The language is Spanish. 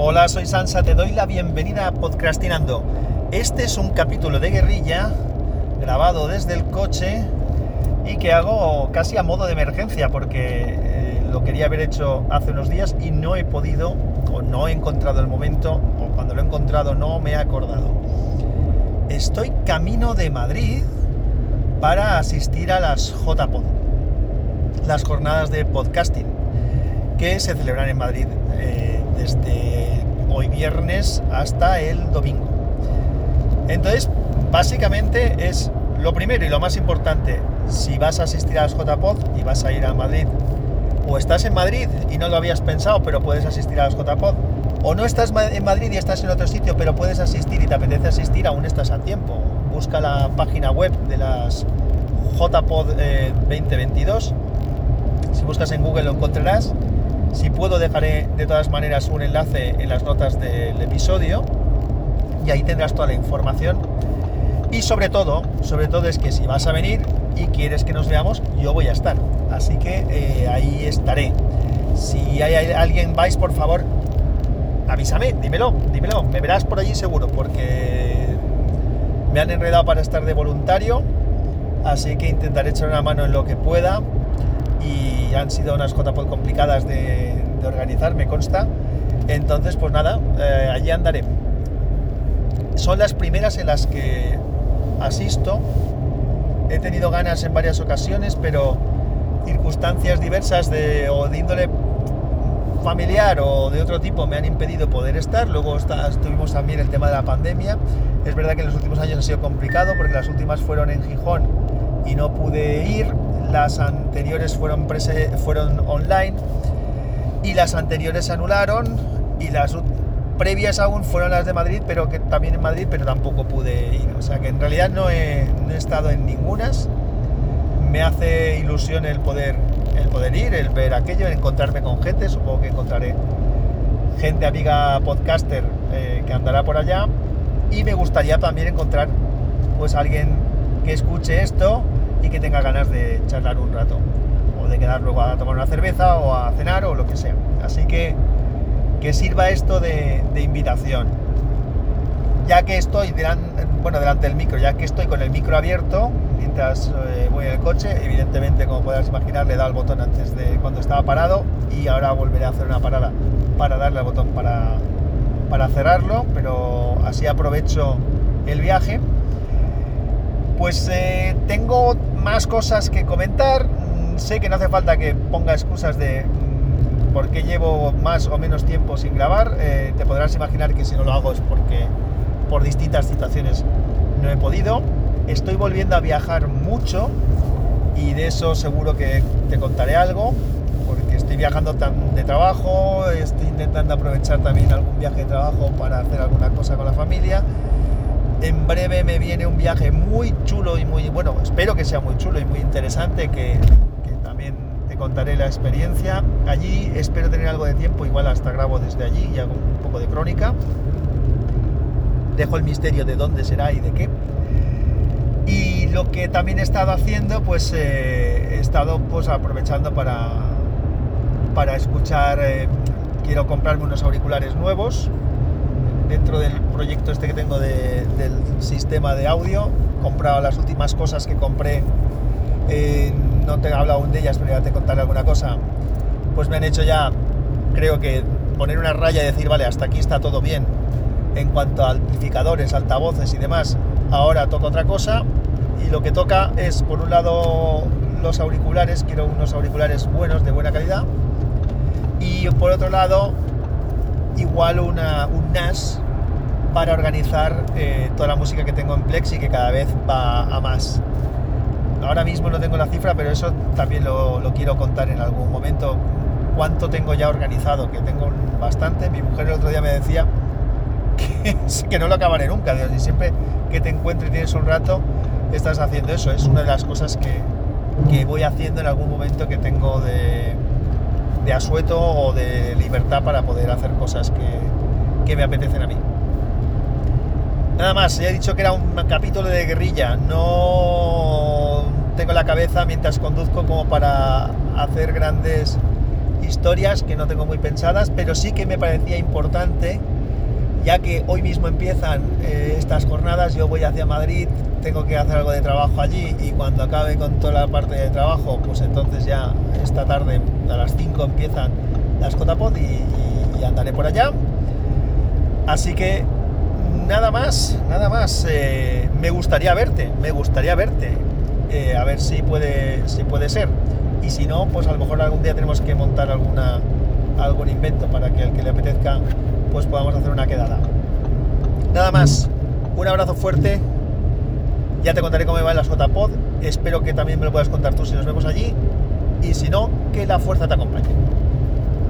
Hola, soy Sansa, te doy la bienvenida a Podcastinando. Este es un capítulo de guerrilla grabado desde el coche y que hago casi a modo de emergencia porque eh, lo quería haber hecho hace unos días y no he podido o no he encontrado el momento o cuando lo he encontrado no me he acordado. Estoy camino de Madrid para asistir a las JPod, las jornadas de podcasting que se celebran en Madrid eh, desde hoy viernes hasta el domingo. Entonces, básicamente es lo primero y lo más importante, si vas a asistir a las JPod y vas a ir a Madrid, o estás en Madrid y no lo habías pensado, pero puedes asistir a las JPod, o no estás en Madrid y estás en otro sitio, pero puedes asistir y te apetece asistir, aún estás a tiempo. Busca la página web de las JPod 2022. Eh, si buscas en Google lo encontrarás. Si puedo dejaré de todas maneras un enlace en las notas del episodio y ahí tendrás toda la información. Y sobre todo, sobre todo es que si vas a venir y quieres que nos veamos, yo voy a estar. Así que eh, ahí estaré. Si hay alguien vais, por favor, avísame, dímelo, dímelo. Me verás por allí seguro, porque me han enredado para estar de voluntario. Así que intentaré echar una mano en lo que pueda y han sido unas JPOD complicadas de, organizar, me consta. Entonces, pues nada, eh, allí andaré. Son las primeras en las que asisto. He tenido ganas en varias ocasiones, pero circunstancias diversas de, o de índole familiar o de otro tipo me han impedido poder estar. Luego está, tuvimos también el tema de la pandemia. Es verdad que en los últimos años ha sido complicado porque las últimas fueron en Gijón y no pude ir las anteriores fueron, fueron online y las anteriores se anularon y las previas aún fueron las de Madrid, pero que también en Madrid, pero tampoco pude ir. O sea que en realidad no he, estado en ningunas. Me hace ilusión el poder, el poder ir, el ver aquello, el encontrarme con gente. Supongo que encontraré gente amiga podcaster eh, que andará por allá. Y me gustaría también encontrar pues alguien que escuche esto y que tenga ganas de charlar un rato o de quedar luego a tomar una cerveza o a cenar o lo que sea. Así que que sirva esto de, invitación. Ya que estoy bueno, delante del micro, ya que estoy con el micro abierto mientras eh, voy en el coche, evidentemente como podrás imaginar le he dado el botón antes de cuando estaba parado y ahora volveré a hacer una parada para darle al botón para, para cerrarlo, pero así aprovecho el viaje. Pues eh, tengo más cosas que comentar. Mm, sé que no hace falta que ponga excusas de mm, por qué llevo más o menos tiempo sin grabar. Eh, te podrás imaginar que si no lo hago es porque por distintas situaciones no he podido. Estoy volviendo a viajar mucho y de eso seguro que te contaré algo porque estoy viajando de trabajo, estoy intentando aprovechar también algún viaje de trabajo para hacer alguna cosa con la familia en breve me viene un viaje muy chulo y muy, bueno, espero que sea muy chulo y muy interesante, que, también te contaré la experiencia. Allí espero tener algo de tiempo, igual hasta grabo desde allí y hago un poco de crónica. Dejo el misterio de dónde será y de qué. Y lo que también he estado haciendo, pues eh, he estado pues aprovechando para, para escuchar, eh, quiero comprarme unos auriculares nuevos, dentro del proyecto este que tengo del sistema de audio. Comprado las últimas cosas que compré, eh, no te he hablado aún de ellas, pero ya te contaré alguna cosa. Pues me han hecho ya, creo que poner una raya y decir, vale, hasta aquí está todo bien en cuanto a amplificadores, altavoces y demás. Ahora toca otra cosa y lo que toca es, por un lado, los auriculares, quiero unos auriculares buenos, de buena calidad. Y por otro lado, igual una, un NAS para organizar eh, toda la música que tengo en Plexi, que cada vez va a más. Ahora mismo no tengo la cifra, pero eso también lo, quiero contar en algún momento. Cuánto tengo ya organizado, que tengo bastante. Mi mujer el otro día me decía que, que no lo acabaré nunca. Y siempre que te encuentres y tienes un rato, estás haciendo eso. Es una de las cosas que, que voy haciendo en algún momento que tengo de, de asueto o de libertad para poder hacer cosas que, me apetecen a mí. Nada más, ya he dicho que era un capítulo de guerrilla, no tengo la cabeza mientras conduzco como para hacer grandes historias que no tengo muy pensadas, pero sí que me parecía importante, ya que hoy mismo empiezan eh, estas jornadas, yo voy hacia Madrid, tengo que hacer algo de trabajo allí y cuando acabe con toda la parte de trabajo, pues entonces ya esta tarde a las 5 empiezan las y, y, andaré por allá. Así que nada más, nada más. Eh, me gustaría verte, me gustaría verte. Eh, a ver si puede, si puede ser. Y si no, pues a lo mejor algún día tenemos que montar alguna, algún invento para que al que le apetezca, pues podamos hacer una quedada. Nada más. Un abrazo fuerte. Ya te contaré cómo me va en las JPod. Espero que también me lo puedas contar tú si nos vemos allí. Y si no, que la fuerza te acompañe.